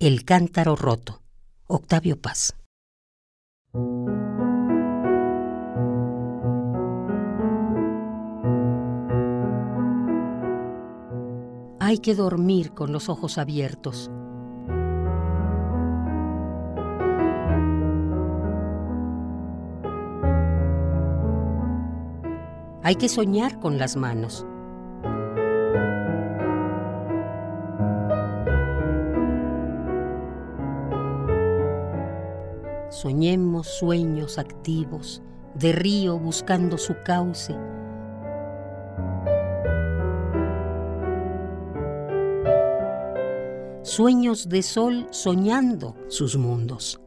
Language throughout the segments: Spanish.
El cántaro roto. Octavio Paz. Hay que dormir con los ojos abiertos. Hay que soñar con las manos. Soñemos sueños activos, de río buscando su cauce. Sueños de sol soñando sus mundos.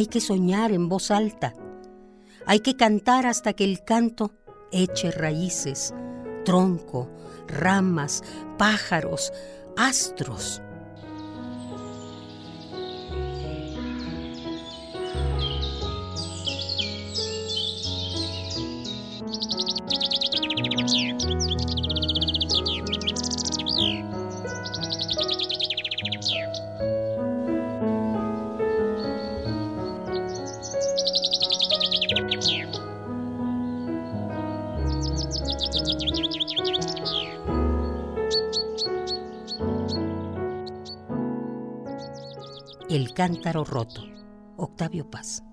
Hay que soñar en voz alta. Hay que cantar hasta que el canto eche raíces, tronco, ramas, pájaros, astros. El cántaro roto. Octavio Paz.